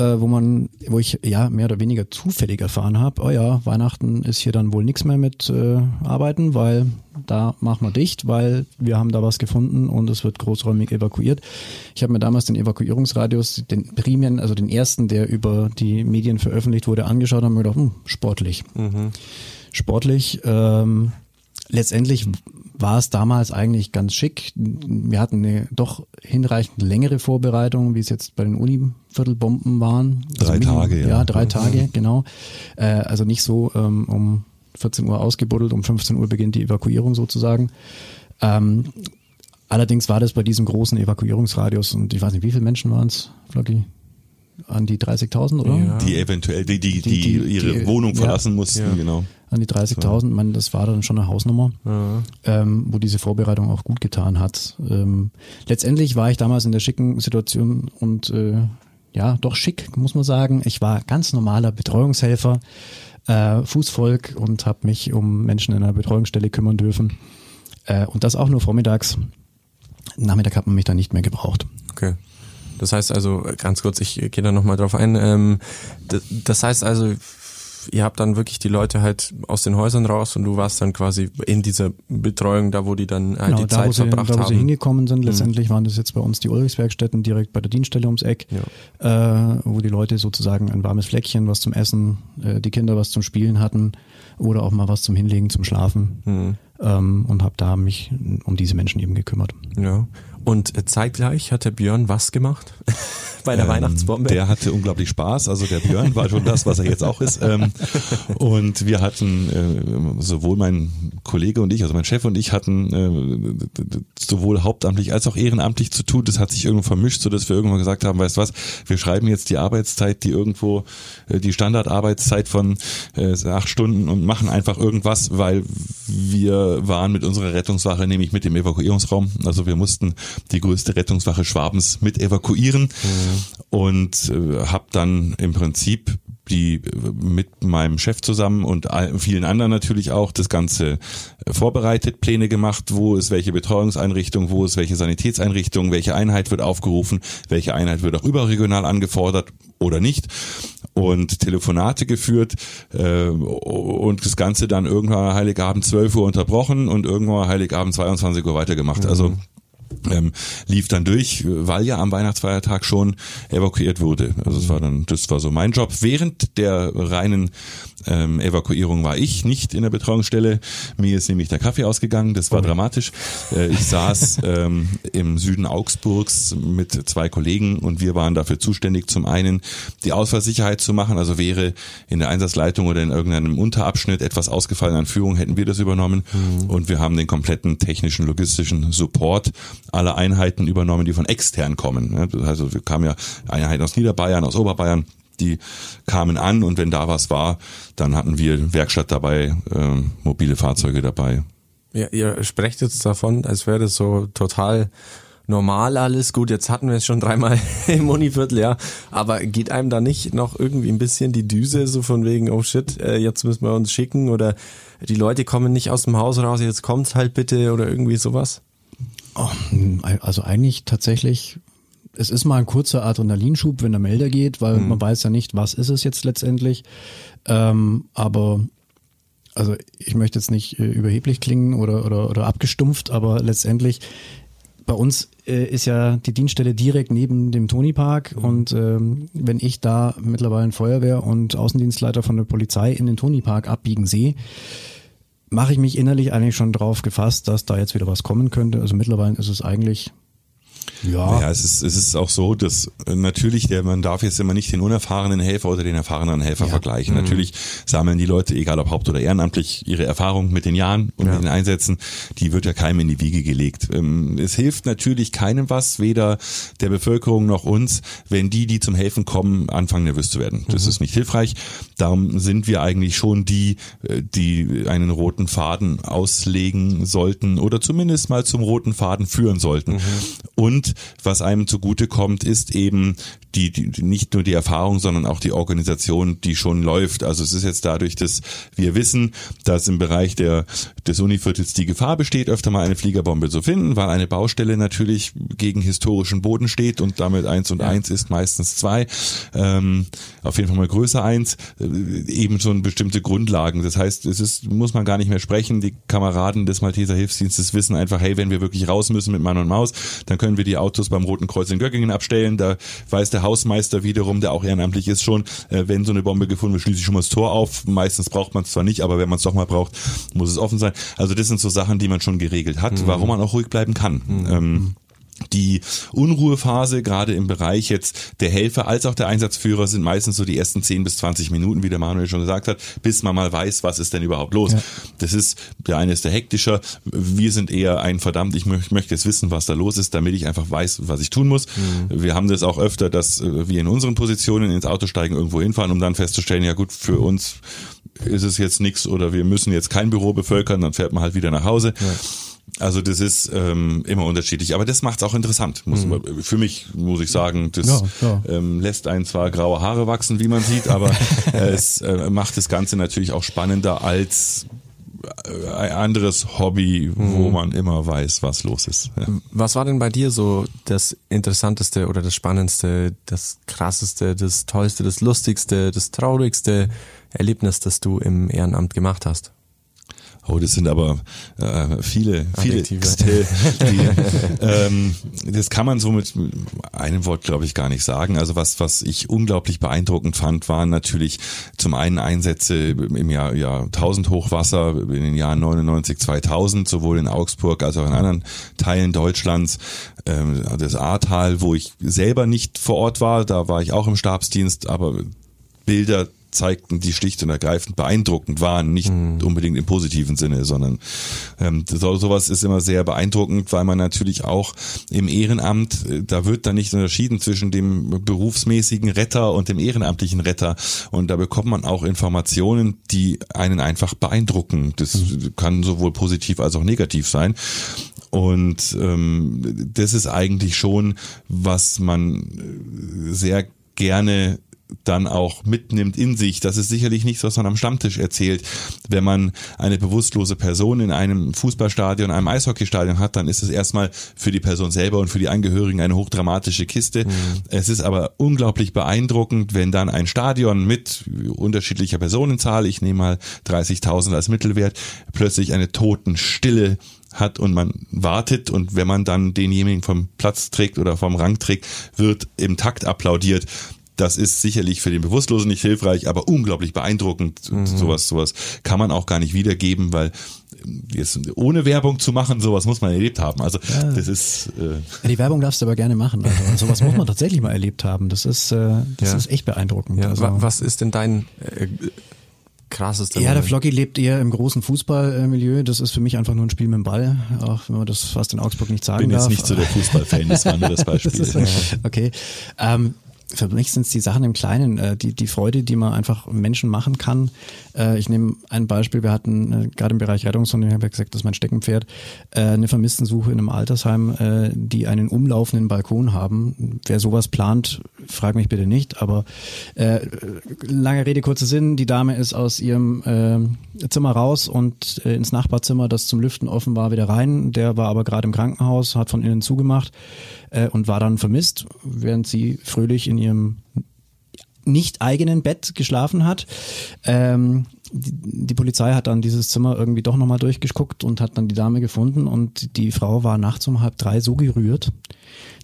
äh, wo man, wo ich ja mehr oder weniger zufällig erfahren habe, oh ja, Weihnachten ist hier dann wohl nichts mehr mit äh, Arbeiten, weil da machen wir dicht, weil wir haben da was gefunden und es wird großräumig evakuiert. Ich habe mir damals den Evakuierungsradius, den primären, also den ersten, der über die Medien veröffentlicht wurde, angeschaut und mir gedacht, hm, sportlich. Mhm. Sportlich. Ähm, letztendlich war es damals eigentlich ganz schick. Wir hatten eine doch hinreichend längere Vorbereitung, wie es jetzt bei den Univiertelbomben waren. Also drei Minimum, Tage, ja. Ja, drei Tage, genau. Äh, also nicht so ähm, um 14 Uhr ausgebuddelt, um 15 Uhr beginnt die Evakuierung sozusagen. Ähm, allerdings war das bei diesem großen Evakuierungsradius und ich weiß nicht, wie viele Menschen waren es, Flocki? An die 30.000, oder? Ja. Die eventuell, die, die, die, die ihre die, Wohnung verlassen ja, mussten, ja. genau. An die 30.000, man, das war dann schon eine Hausnummer, ähm, wo diese Vorbereitung auch gut getan hat. Ähm, letztendlich war ich damals in der schicken Situation und äh, ja, doch schick, muss man sagen. Ich war ganz normaler Betreuungshelfer, äh, Fußvolk und habe mich um Menschen in einer Betreuungsstelle kümmern dürfen. Äh, und das auch nur vormittags. Nachmittag hat man mich dann nicht mehr gebraucht. Okay. Das heißt also, ganz kurz, ich gehe da nochmal drauf ein. Ähm, das heißt also, ihr habt dann wirklich die Leute halt aus den Häusern raus und du warst dann quasi in dieser Betreuung, da wo die dann halt genau, die Zeit sie, verbracht da, haben. Da wo sie hingekommen sind, mhm. letztendlich mhm. waren das jetzt bei uns die Ulrichswerkstätten direkt bei der Dienststelle ums Eck, ja. äh, wo die Leute sozusagen ein warmes Fleckchen, was zum Essen, äh, die Kinder was zum Spielen hatten oder auch mal was zum Hinlegen, zum Schlafen. Mhm. Ähm, und habe da mich um diese Menschen eben gekümmert. Ja. Und zeitgleich hat der Björn was gemacht (laughs) bei der ähm, Weihnachtsbombe? Der hatte unglaublich Spaß. Also der Björn war schon das, was er jetzt auch ist. Ähm, und wir hatten äh, sowohl mein Kollege und ich, also mein Chef und ich hatten äh, sowohl hauptamtlich als auch ehrenamtlich zu tun. Das hat sich irgendwo vermischt, so dass wir irgendwann gesagt haben, weißt was, wir schreiben jetzt die Arbeitszeit, die irgendwo äh, die Standardarbeitszeit von äh, acht Stunden und machen einfach irgendwas, weil wir waren mit unserer Rettungswache, nämlich mit dem Evakuierungsraum. Also wir mussten die größte Rettungswache Schwabens mit evakuieren mhm. und äh, habe dann im Prinzip die mit meinem Chef zusammen und vielen anderen natürlich auch das Ganze äh, vorbereitet, Pläne gemacht, wo ist welche Betreuungseinrichtung, wo ist welche Sanitätseinrichtung, welche Einheit wird aufgerufen, welche Einheit wird auch überregional angefordert oder nicht und Telefonate geführt äh, und das Ganze dann irgendwann Heiligabend 12 Uhr unterbrochen und irgendwann Heiligabend 22 Uhr weitergemacht. Also mhm. Also ähm, lief dann durch, weil ja am Weihnachtsfeiertag schon evakuiert wurde. Also das war dann, das war so mein Job. Während der reinen ähm, Evakuierung war ich nicht in der Betreuungsstelle. Mir ist nämlich der Kaffee ausgegangen. Das war dramatisch. Äh, ich saß (laughs) ähm, im Süden Augsburgs mit zwei Kollegen und wir waren dafür zuständig, zum einen die Ausfallsicherheit zu machen. Also wäre in der Einsatzleitung oder in irgendeinem Unterabschnitt etwas ausgefallen an Führung, hätten wir das übernommen. Mhm. Und wir haben den kompletten technischen, logistischen Support aller Einheiten übernommen, die von extern kommen. Also wir kamen ja Einheiten aus Niederbayern, aus Oberbayern, die kamen an und wenn da was war, dann hatten wir Werkstatt dabei, äh, mobile Fahrzeuge dabei. Ja, ihr sprecht jetzt davon, als wäre das so total normal alles. Gut, jetzt hatten wir es schon dreimal (laughs) im Univiertel, ja. Aber geht einem da nicht noch irgendwie ein bisschen die Düse so von wegen, oh shit, äh, jetzt müssen wir uns schicken oder die Leute kommen nicht aus dem Haus raus, jetzt kommt's halt bitte oder irgendwie sowas? Oh, also eigentlich tatsächlich, es ist mal ein kurzer Adrenalinschub, wenn der Melder geht, weil mhm. man weiß ja nicht, was ist es jetzt letztendlich. Ähm, aber also ich möchte jetzt nicht äh, überheblich klingen oder, oder, oder abgestumpft, aber letztendlich bei uns äh, ist ja die Dienststelle direkt neben dem Tony Park mhm. und ähm, wenn ich da mittlerweile ein Feuerwehr und Außendienstleiter von der Polizei in den Tony Park abbiegen sehe, mache ich mich innerlich eigentlich schon drauf gefasst, dass da jetzt wieder was kommen könnte. Also mittlerweile ist es eigentlich ja. Ja, es ist, es ist auch so, dass äh, natürlich der, man darf jetzt immer nicht den unerfahrenen Helfer oder den erfahrenen Helfer ja. vergleichen. Mhm. Natürlich sammeln die Leute, egal ob haupt- oder ehrenamtlich, ihre Erfahrung mit den Jahren und ja. mit den Einsätzen. Die wird ja keinem in die Wiege gelegt. Ähm, es hilft natürlich keinem was, weder der Bevölkerung noch uns, wenn die, die zum Helfen kommen, anfangen nervös zu werden. Das mhm. ist nicht hilfreich. Darum sind wir eigentlich schon die, äh, die einen roten Faden auslegen sollten oder zumindest mal zum roten Faden führen sollten. Mhm. Und was einem zugute kommt, ist eben die, die, nicht nur die Erfahrung, sondern auch die Organisation, die schon läuft. Also es ist jetzt dadurch, dass wir wissen, dass im Bereich der, des Univiertels die Gefahr besteht, öfter mal eine Fliegerbombe zu finden, weil eine Baustelle natürlich gegen historischen Boden steht und damit eins und ja. eins ist meistens zwei. Ähm, auf jeden Fall mal größer eins. Äh, eben schon bestimmte Grundlagen. Das heißt, es ist, muss man gar nicht mehr sprechen. Die Kameraden des Malteser Hilfsdienstes wissen einfach, hey, wenn wir wirklich raus müssen mit Mann und Maus, dann können wir die Autos beim Roten Kreuz in Göttingen abstellen. Da weiß der Hausmeister wiederum, der auch ehrenamtlich ist schon, äh, wenn so eine Bombe gefunden wird, schließe ich schon mal das Tor auf. Meistens braucht man es zwar nicht, aber wenn man es doch mal braucht, muss es offen sein. Also das sind so Sachen, die man schon geregelt hat, mhm. warum man auch ruhig bleiben kann. Mhm. Ähm, die Unruhephase, gerade im Bereich jetzt der Helfer als auch der Einsatzführer, sind meistens so die ersten 10 bis 20 Minuten, wie der Manuel schon gesagt hat, bis man mal weiß, was ist denn überhaupt los. Ja. Das ist, der eine ist der hektischer, wir sind eher ein verdammt, ich möchte jetzt wissen, was da los ist, damit ich einfach weiß, was ich tun muss. Mhm. Wir haben das auch öfter, dass äh, wir in unseren Positionen ins Auto steigen, irgendwo hinfahren, um dann festzustellen, ja gut, für uns ist es jetzt nichts oder wir müssen jetzt kein Büro bevölkern, dann fährt man halt wieder nach Hause. Ja. Also das ist ähm, immer unterschiedlich, aber das macht es auch interessant. Muss, mhm. Für mich muss ich sagen, das ja, ja. Ähm, lässt einen zwar graue Haare wachsen, wie man sieht, aber (laughs) es äh, macht das Ganze natürlich auch spannender als äh, ein anderes Hobby, wo mhm. man immer weiß, was los ist. Ja. Was war denn bei dir so das Interessanteste oder das Spannendste, das Krasseste, das Tollste, das Lustigste, das Traurigste Erlebnis, das du im Ehrenamt gemacht hast? Oh, das sind aber äh, viele, viele Texte. Die, (laughs) ähm, das kann man so mit einem Wort, glaube ich, gar nicht sagen. Also was, was ich unglaublich beeindruckend fand, waren natürlich zum einen Einsätze im Jahr, Jahr 1000 Hochwasser in den Jahren 99, 2000, sowohl in Augsburg als auch in anderen Teilen Deutschlands. Ähm, das Ahrtal, wo ich selber nicht vor Ort war, da war ich auch im Stabsdienst, aber Bilder zeigten, die schlicht und ergreifend beeindruckend waren, nicht mhm. unbedingt im positiven Sinne, sondern ähm, so, sowas ist immer sehr beeindruckend, weil man natürlich auch im Ehrenamt, äh, da wird dann nicht unterschieden zwischen dem berufsmäßigen Retter und dem ehrenamtlichen Retter und da bekommt man auch Informationen, die einen einfach beeindrucken. Das mhm. kann sowohl positiv als auch negativ sein. Und ähm, das ist eigentlich schon, was man äh, sehr gerne dann auch mitnimmt in sich. Das ist sicherlich nichts, was man am Stammtisch erzählt. Wenn man eine bewusstlose Person in einem Fußballstadion, einem Eishockeystadion hat, dann ist es erstmal für die Person selber und für die Angehörigen eine hochdramatische Kiste. Mhm. Es ist aber unglaublich beeindruckend, wenn dann ein Stadion mit unterschiedlicher Personenzahl, ich nehme mal 30.000 als Mittelwert, plötzlich eine Totenstille hat und man wartet und wenn man dann denjenigen vom Platz trägt oder vom Rang trägt, wird im Takt applaudiert. Das ist sicherlich für den Bewusstlosen nicht hilfreich, aber unglaublich beeindruckend. Mhm. Sowas, sowas kann man auch gar nicht wiedergeben, weil jetzt ohne Werbung zu machen, sowas muss man erlebt haben. Also ja. das ist. Äh ja, die Werbung darfst du aber gerne machen. Also sowas muss man (laughs) tatsächlich mal erlebt haben. Das ist, äh, das ja. ist echt beeindruckend. Also, was ist denn dein äh, krasseste? Ja, der Flocky lebt eher im großen Fußballmilieu. Das ist für mich einfach nur ein Spiel mit dem Ball, auch wenn man das fast in Augsburg nicht sagen darf. Bin jetzt nicht so der Fußballfan, das war nur das Beispiel. (laughs) das ist, okay. Ähm, für mich sind es die Sachen im Kleinen, äh, die, die Freude, die man einfach Menschen machen kann. Äh, ich nehme ein Beispiel, wir hatten äh, gerade im Bereich Rettungshunde, ich habe ja gesagt, das ist mein Steckenpferd, äh, eine Vermisstensuche in einem Altersheim, äh, die einen umlaufenden Balkon haben. Wer sowas plant, frag mich bitte nicht, aber äh, lange Rede, kurzer Sinn, die Dame ist aus ihrem äh, Zimmer raus und äh, ins Nachbarzimmer, das zum Lüften offen war, wieder rein. Der war aber gerade im Krankenhaus, hat von innen zugemacht äh, und war dann vermisst, während sie fröhlich in ihrem nicht eigenen Bett geschlafen hat. Ähm, die, die, Polizei hat dann dieses Zimmer irgendwie doch nochmal durchgeguckt und hat dann die Dame gefunden und die Frau war nachts um halb drei so gerührt,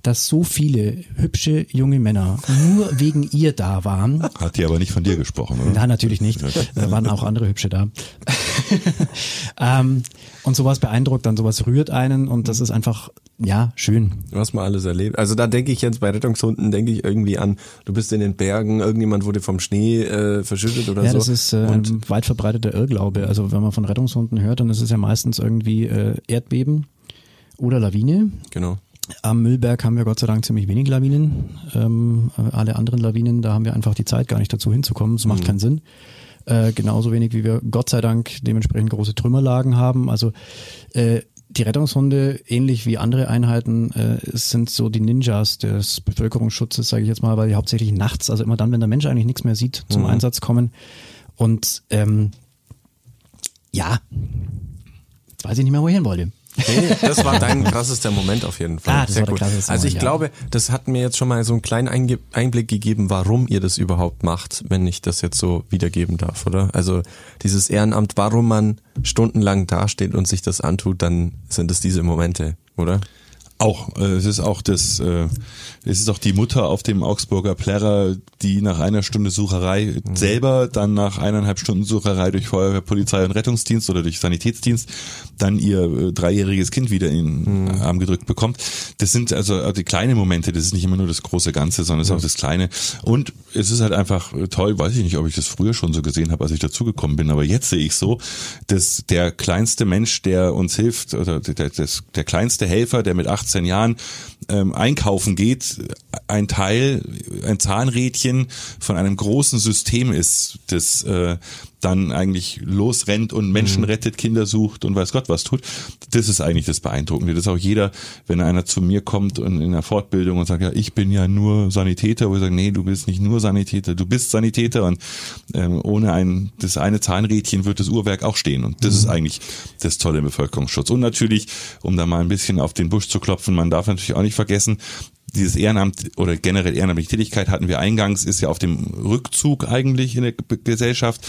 dass so viele hübsche junge Männer nur wegen ihr da waren. Hat die aber nicht von dir gesprochen, oder? Nein, natürlich nicht. Da waren auch andere hübsche da. (laughs) ähm, und sowas beeindruckt dann, sowas rührt einen und das ist einfach ja, schön. Was man alles erlebt. Also da denke ich jetzt bei Rettungshunden, denke ich irgendwie an, du bist in den Bergen, irgendjemand wurde vom Schnee äh, verschüttet oder ja, so. Ja, das ist äh, ein weit verbreiteter Irrglaube. Also wenn man von Rettungshunden hört, dann ist es ja meistens irgendwie äh, Erdbeben oder Lawine. Genau. Am Müllberg haben wir Gott sei Dank ziemlich wenig Lawinen. Ähm, alle anderen Lawinen, da haben wir einfach die Zeit gar nicht dazu hinzukommen. Das macht mhm. keinen Sinn. Äh, genauso wenig wie wir Gott sei Dank dementsprechend große Trümmerlagen haben. Also äh, die Rettungshunde, ähnlich wie andere Einheiten, äh, sind so die Ninjas des Bevölkerungsschutzes, sage ich jetzt mal, weil die hauptsächlich nachts, also immer dann, wenn der Mensch eigentlich nichts mehr sieht, zum mhm. Einsatz kommen. Und ähm, ja, jetzt weiß ich nicht mehr, wo ich hin wollte. Nee, das war dein krassester Moment auf jeden Fall. Ah, das Sehr war gut. Also ich ja. glaube, das hat mir jetzt schon mal so einen kleinen Einblick gegeben, warum ihr das überhaupt macht, wenn ich das jetzt so wiedergeben darf, oder? Also dieses Ehrenamt, warum man stundenlang dasteht und sich das antut, dann sind es diese Momente, oder? Auch, äh, es ist auch das, äh, es ist auch die Mutter auf dem Augsburger Plärrer, die nach einer Stunde Sucherei mhm. selber, dann nach eineinhalb Stunden Sucherei durch Feuerwehr, Polizei und Rettungsdienst oder durch Sanitätsdienst, dann ihr äh, dreijähriges Kind wieder in den mhm. Arm gedrückt bekommt. Das sind also die kleinen Momente, das ist nicht immer nur das große Ganze, sondern es ist auch das Kleine. Und es ist halt einfach toll, weiß ich nicht, ob ich das früher schon so gesehen habe, als ich dazugekommen bin, aber jetzt sehe ich so, dass der kleinste Mensch, der uns hilft, oder der, der, der kleinste Helfer, der mit 18 Jahren ähm, einkaufen geht, ein Teil, ein Zahnrädchen von einem großen System ist, das äh, dann eigentlich losrennt und Menschen mhm. rettet, Kinder sucht und weiß Gott was tut. Das ist eigentlich das Beeindruckende. Das ist auch jeder, wenn einer zu mir kommt und in der Fortbildung und sagt, ja, ich bin ja nur Sanitäter, wo ich sage, nee, du bist nicht nur Sanitäter, du bist Sanitäter und ähm, ohne ein, das eine Zahnrädchen wird das Uhrwerk auch stehen. Und das mhm. ist eigentlich das Tolle im Bevölkerungsschutz. Und natürlich, um da mal ein bisschen auf den Busch zu klopfen, man darf natürlich auch nicht vergessen, dieses Ehrenamt oder generell ehrenamtliche Tätigkeit hatten wir eingangs, ist ja auf dem Rückzug eigentlich in der Gesellschaft.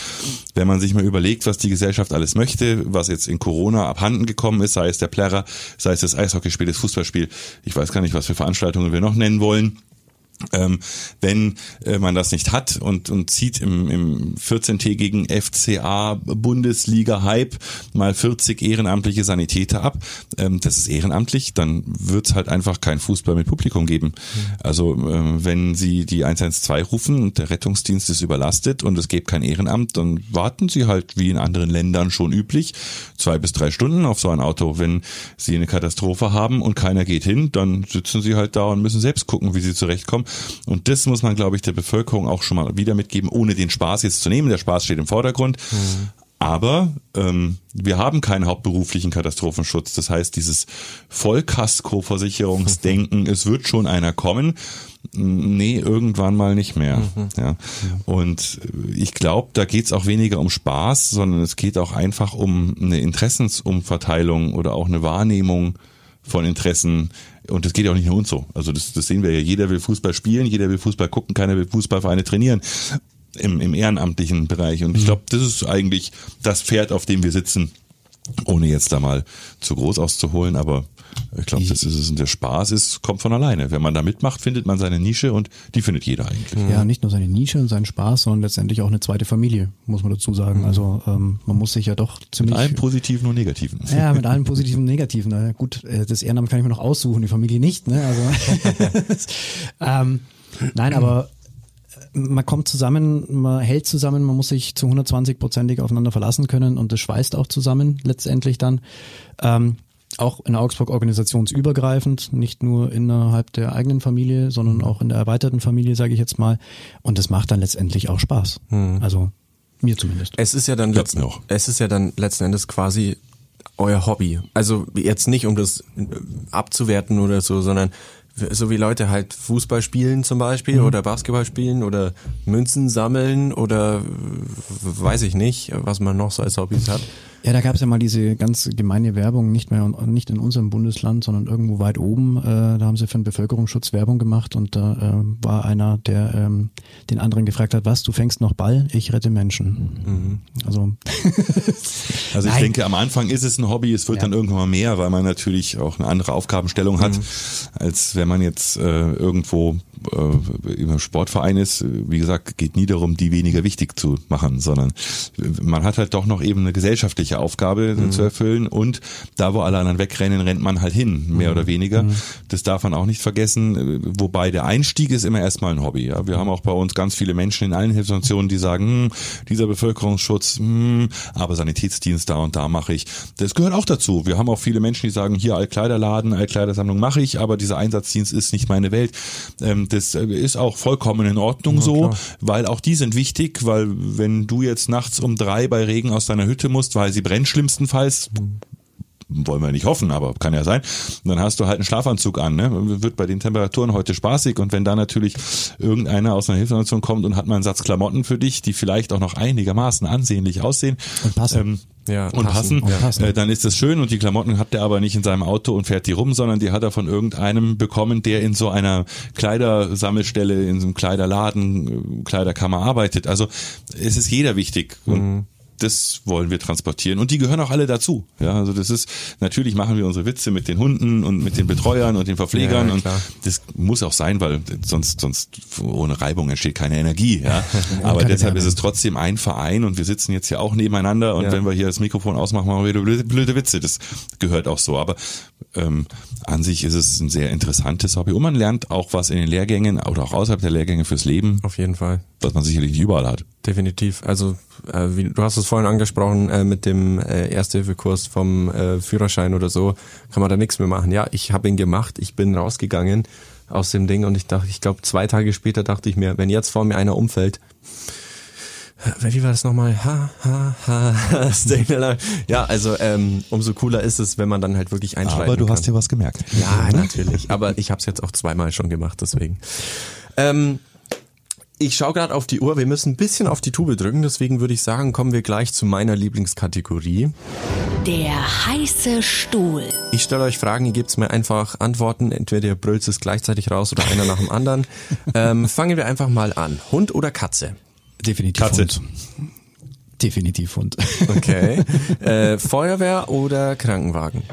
Wenn man sich mal überlegt, was die Gesellschaft alles möchte, was jetzt in Corona abhanden gekommen ist, sei es der Plärrer, sei es das Eishockeyspiel, das Fußballspiel, ich weiß gar nicht, was für Veranstaltungen wir noch nennen wollen ähm, wenn äh, man das nicht hat und, und zieht im, im 14-tägigen FCA Bundesliga Hype mal 40 ehrenamtliche Sanitäter ab, ähm, das ist ehrenamtlich, dann wird es halt einfach kein Fußball mit Publikum geben. Mhm. Also ähm, wenn Sie die 112 rufen und der Rettungsdienst ist überlastet und es gibt kein Ehrenamt, dann warten Sie halt wie in anderen Ländern schon üblich zwei bis drei Stunden auf so ein Auto. Wenn Sie eine Katastrophe haben und keiner geht hin, dann sitzen Sie halt da und müssen selbst gucken, wie Sie zurechtkommen. Und das muss man, glaube ich, der Bevölkerung auch schon mal wieder mitgeben, ohne den Spaß jetzt zu nehmen. Der Spaß steht im Vordergrund. Mhm. Aber ähm, wir haben keinen hauptberuflichen Katastrophenschutz. Das heißt, dieses Vollkasko-Versicherungsdenken, (laughs) es wird schon einer kommen. Nee, irgendwann mal nicht mehr. Mhm. Ja. Und ich glaube, da geht es auch weniger um Spaß, sondern es geht auch einfach um eine Interessensumverteilung oder auch eine Wahrnehmung von Interessen. Und das geht ja auch nicht nur uns so. Also das, das sehen wir ja. Jeder will Fußball spielen, jeder will Fußball gucken, keiner will Fußballvereine trainieren im, im ehrenamtlichen Bereich. Und ich mhm. glaube, das ist eigentlich das Pferd, auf dem wir sitzen, ohne jetzt da mal zu groß auszuholen, aber ich glaube, das ist es. Und der Spaß ist, kommt von alleine. Wenn man da mitmacht, findet man seine Nische und die findet jeder eigentlich. Ja, nicht nur seine Nische und seinen Spaß, sondern letztendlich auch eine zweite Familie, muss man dazu sagen. Also ähm, man muss sich ja doch ziemlich. Mit allen positiven und negativen. Ja, mit allen positiven und negativen. Na gut, äh, das Ehrenamt kann ich mir noch aussuchen, die Familie nicht. Ne? Also (laughs) ähm, nein, aber man kommt zusammen, man hält zusammen, man muss sich zu 120-prozentig aufeinander verlassen können und das schweißt auch zusammen letztendlich dann. Ähm, auch in Augsburg organisationsübergreifend, nicht nur innerhalb der eigenen Familie, sondern auch in der erweiterten Familie, sage ich jetzt mal. Und das macht dann letztendlich auch Spaß. Mhm. Also mir zumindest. Es ist ja dann letzten, es ist ja dann letzten Endes quasi euer Hobby. Also jetzt nicht, um das abzuwerten oder so, sondern so wie Leute halt Fußball spielen zum Beispiel mhm. oder Basketball spielen oder Münzen sammeln oder weiß ich nicht, was man noch so als Hobbys hat. Ja, da gab es ja mal diese ganz gemeine Werbung, nicht mehr nicht in unserem Bundesland, sondern irgendwo weit oben. Äh, da haben sie für den Bevölkerungsschutz Werbung gemacht und da äh, war einer, der ähm, den anderen gefragt hat, was, du fängst noch Ball, ich rette Menschen. Mhm. Also, (laughs) also ich Nein. denke, am Anfang ist es ein Hobby, es wird ja. dann irgendwann mal mehr, weil man natürlich auch eine andere Aufgabenstellung hat, mhm. als wenn man jetzt äh, irgendwo äh, im Sportverein ist, wie gesagt, geht nie darum, die weniger wichtig zu machen, sondern man hat halt doch noch eben eine gesellschaftliche Aufgabe mhm. zu erfüllen und da, wo alle anderen wegrennen, rennt man halt hin, mehr mhm. oder weniger. Mhm. Das darf man auch nicht vergessen, wobei der Einstieg ist immer erstmal ein Hobby. Ja. Wir haben auch bei uns ganz viele Menschen in allen Hilfsorganisationen, die sagen, hm, dieser Bevölkerungsschutz, hm, aber Sanitätsdienst da und da mache ich. Das gehört auch dazu. Wir haben auch viele Menschen, die sagen, hier Altkleiderladen, Altkleidersammlung mache ich, aber dieser Einsatzdienst ist nicht meine Welt. Ähm, das äh, ist auch vollkommen in Ordnung ja, so, klar. weil auch die sind wichtig, weil wenn du jetzt nachts um drei bei Regen aus deiner Hütte musst, weil sie brennt schlimmstenfalls, wollen wir nicht hoffen, aber kann ja sein. dann hast du halt einen Schlafanzug an, ne? Wird bei den Temperaturen heute spaßig und wenn da natürlich irgendeiner aus einer Hilfsorganisation kommt und hat mal einen Satz Klamotten für dich, die vielleicht auch noch einigermaßen ansehnlich aussehen und passen. Ähm, ja, und passen, passen. Äh, dann ist das schön und die Klamotten hat er aber nicht in seinem Auto und fährt die rum, sondern die hat er von irgendeinem bekommen, der in so einer Kleidersammelstelle, in so einem Kleiderladen, äh, Kleiderkammer arbeitet. Also es ist jeder wichtig. Und mhm das wollen wir transportieren und die gehören auch alle dazu. Ja, also das ist natürlich machen wir unsere Witze mit den Hunden und mit den Betreuern und den Verpflegern ja, und das muss auch sein, weil sonst sonst ohne Reibung entsteht keine Energie. Ja, (laughs) aber deshalb ist es trotzdem ein Verein und wir sitzen jetzt hier auch nebeneinander und ja. wenn wir hier das Mikrofon ausmachen, machen wir wieder blöde, blöde Witze. Das gehört auch so. Aber ähm, an sich ist es ein sehr interessantes Hobby und man lernt auch was in den Lehrgängen oder auch außerhalb der Lehrgänge fürs Leben. Auf jeden Fall. Was man sicherlich nicht überall hat. Definitiv. Also äh, wie, du hast es vorhin angesprochen äh, mit dem äh, Ersthilfekurs vom äh, Führerschein oder so, kann man da nichts mehr machen. Ja, ich habe ihn gemacht, ich bin rausgegangen aus dem Ding und ich dachte, ich glaube zwei Tage später dachte ich mir, wenn jetzt vor mir einer umfällt, wie war das nochmal? Ha, ha, ha, (laughs) stay alive. Ja, also ähm, umso cooler ist es, wenn man dann halt wirklich einschalten Aber du kann. hast dir was gemerkt. Ja, natürlich. Aber ich habe es jetzt auch zweimal schon gemacht, deswegen. Ähm, ich schaue gerade auf die Uhr. Wir müssen ein bisschen auf die Tube drücken. Deswegen würde ich sagen, kommen wir gleich zu meiner Lieblingskategorie. Der heiße Stuhl. Ich stelle euch Fragen, ihr gebt mir einfach Antworten. Entweder ihr brüllt es gleichzeitig raus oder einer nach dem anderen. (laughs) Ähm, fangen wir einfach mal an. Hund oder Katze? Definitiv Katze. Hund. Definitiv Hund. Okay. (laughs) äh, Feuerwehr oder Krankenwagen?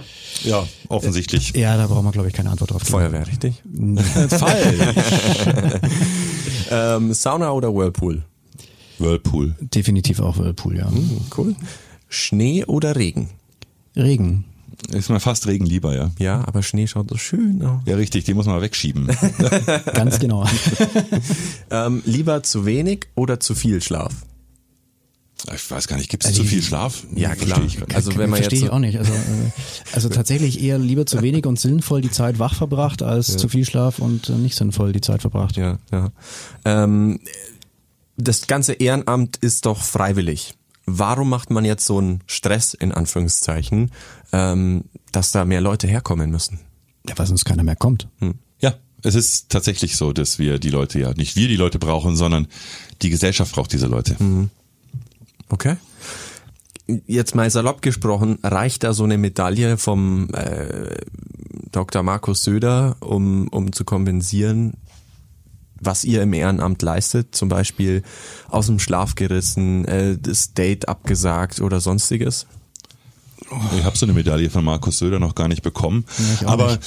Ja, offensichtlich. Ja, da brauchen wir, glaube ich, keine Antwort drauf. geben. Feuerwehr, richtig? (laughs) Fall. Ähm, Sauna oder Whirlpool? Whirlpool. Definitiv auch Whirlpool, ja. Cool. Schnee oder Regen? Regen. Ist mir fast Regen lieber, ja. Ja, aber Schnee schaut so schön aus. Ja, richtig, den muss man wegschieben. (laughs) Ganz genau. (laughs) Ähm, lieber zu wenig oder zu viel Schlaf? Ich weiß gar nicht, gibt es zu viel Schlaf? Ja, Verstehe klar. Also wenn man Verstehe jetzt ich auch nicht. Also, äh, also (laughs) tatsächlich eher lieber zu wenig und sinnvoll die Zeit wach verbracht, als zu viel Schlaf und äh, nicht sinnvoll die Zeit verbracht. ja, ja. Ähm, das ganze Ehrenamt ist doch freiwillig. Warum macht man jetzt so einen Stress in Anführungszeichen, ähm, dass da mehr Leute herkommen müssen? Ja, weil sonst keiner mehr kommt. Ja, es ist tatsächlich so, dass wir die Leute ja, nicht wir die Leute brauchen, sondern die Gesellschaft braucht diese Leute. Okay. Jetzt mal salopp gesprochen, reicht da so eine Medaille vom äh, Dr. Markus Söder, um, um zu kompensieren, was ihr im Ehrenamt leistet? Zum Beispiel aus dem Schlaf gerissen, äh, das Date abgesagt oder sonstiges? Ich habe so eine Medaille von Markus Söder noch gar nicht bekommen. auch aber äh,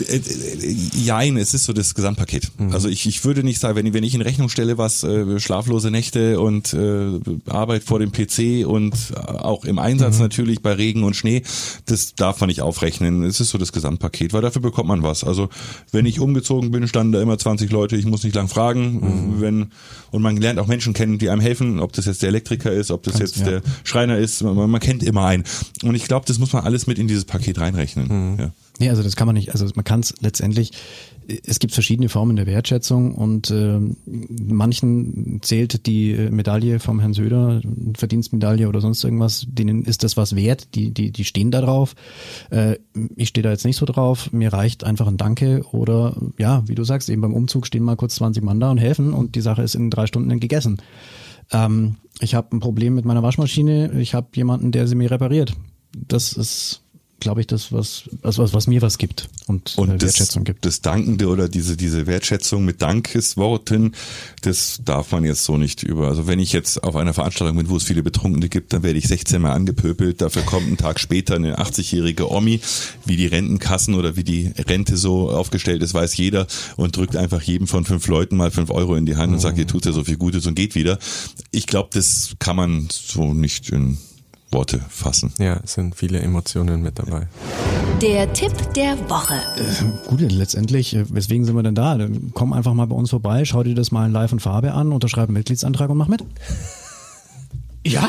jein, es ist so das Gesamtpaket. Also ich, ich würde nicht sagen, wenn ich, wenn ich in Rechnung stelle, was äh, schlaflose Nächte und äh, Arbeit vor dem PC und äh, auch im Einsatz natürlich bei Regen und Schnee, das darf man nicht aufrechnen. Es ist so das Gesamtpaket, weil dafür bekommt man was. Also wenn ich umgezogen bin, standen da immer 20 Leute, ich muss nicht lang fragen. Wenn und man lernt auch Menschen kennen, die einem helfen, ob das jetzt der Elektriker ist, ob das Ganz, jetzt ja. der Schreiner ist, man, man kennt immer einen. Und ich glaube, das muss man alles mit in dieses Paket reinrechnen. Ja. Nee, also das kann man nicht, also man kann es letztendlich, es gibt verschiedene Formen der Wertschätzung und ähm, manchen zählt die äh, Medaille vom Herrn Söder, Verdienstmedaille oder sonst irgendwas, denen ist das was wert, die, die, die stehen da drauf. Äh, ich stehe da jetzt nicht so drauf, mir reicht einfach ein Danke oder ja, wie du sagst, eben beim Umzug stehen mal kurz 20 Mann da und helfen und die Sache ist in drei Stunden gegessen. Ähm, ich habe ein Problem mit meiner Waschmaschine, ich habe jemanden, der sie mir repariert. Das ist, glaube ich, das, was, also was, was mir was gibt und, Und äh, das, Wertschätzung gibt. das Dankende oder diese, diese Wertschätzung mit Dankesworten, das darf man jetzt so nicht über. Also wenn ich jetzt auf einer Veranstaltung bin, wo es viele Betrunkene gibt, dann werde ich 16 Mal angepöbelt. Dafür kommt einen Tag später eine 80-jährige Omi, wie die Rentenkassen oder wie die Rente so aufgestellt ist, weiß jeder und drückt einfach jedem von fünf Leuten mal fünf Euro in die Hand und sagt, ihr tut ja so viel Gutes und geht wieder. Ich glaube, das kann man so nicht in Worte fassen. Ja, es sind viele Emotionen mit dabei. Der Tipp der Woche. Gut, letztendlich, äh, weswegen sind wir denn da? Dann Komm einfach mal bei uns vorbei, schau dir das mal in Live und Farbe an, unterschreib einen Mitgliedsantrag und mach mit. Ja, (laughs)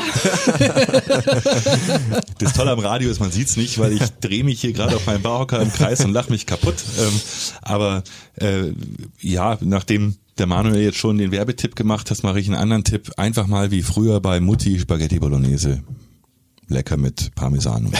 Das Tolle am Radio ist, man sieht's nicht, weil ich drehe mich hier gerade auf meinem Barhocker im Kreis und lache mich kaputt. Ähm, aber äh, ja, nachdem der Manuel jetzt schon den Werbetipp gemacht hat, mache ich einen anderen Tipp. Einfach mal wie früher bei Mutti Spaghetti Bolognese. Lecker mit Parmesan. (laughs)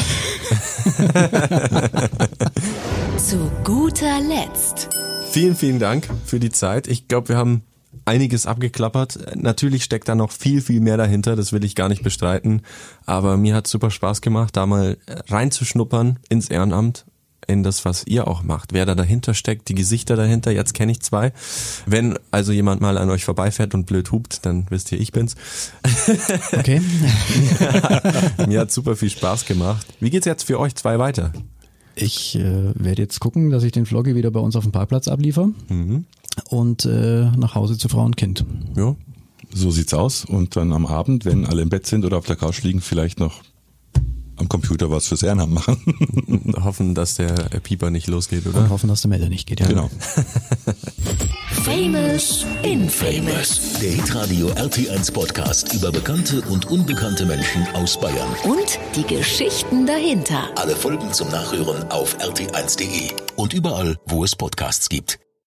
Zu guter Letzt. Vielen, vielen Dank für die Zeit. Ich glaube, wir haben einiges abgeklappert. Natürlich steckt da noch viel, viel mehr dahinter, das will ich gar nicht bestreiten. Aber mir hat super Spaß gemacht, da mal reinzuschnuppern ins Ehrenamt, in das, was ihr auch macht. Wer da dahinter steckt, die Gesichter dahinter, jetzt kenne ich zwei. Wenn also jemand mal an euch vorbeifährt und blöd hupt, dann wisst ihr, ich bin's. (laughs) okay. Mir hat super viel Spaß gemacht. Wie geht's jetzt für euch zwei weiter? Ich äh, werde jetzt gucken, dass ich den Vloggy wieder bei uns auf dem Parkplatz abliefere und äh, nach Hause zu Frau und Kind. Ja, So sieht's aus. Und dann am Abend, wenn alle im Bett sind oder auf der Couch liegen, vielleicht noch am Computer was fürs Ehrenamt machen. hoffen, dass der Pieper nicht losgeht, Und oder? hoffen, dass der Melder nicht geht. Ja. genau. (laughs) Famous Infamous. Der Hitradio RT1 Podcast über bekannte und unbekannte Menschen aus Bayern. Und die Geschichten dahinter. Alle Folgen zum Nachhören auf rt1.de und überall, wo es Podcasts gibt.